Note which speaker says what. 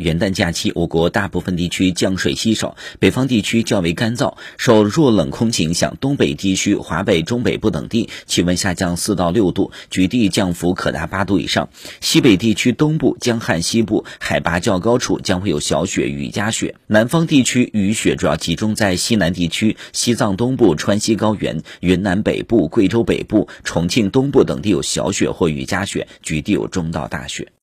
Speaker 1: 元旦假期我国大部分地区降水稀少北方地区较为干燥受弱冷空气影响东北地区华北中北部等地气温下降四到六度局地降幅可达八度以上。西北地区东部江汉西部海拔较高处将会有小雪雨夹雪南方地区雨雪主要集中在西南地区西藏东部川西高原云南北部贵州北部重庆东部等地有小雪或雨夹雪局地有中到大雪。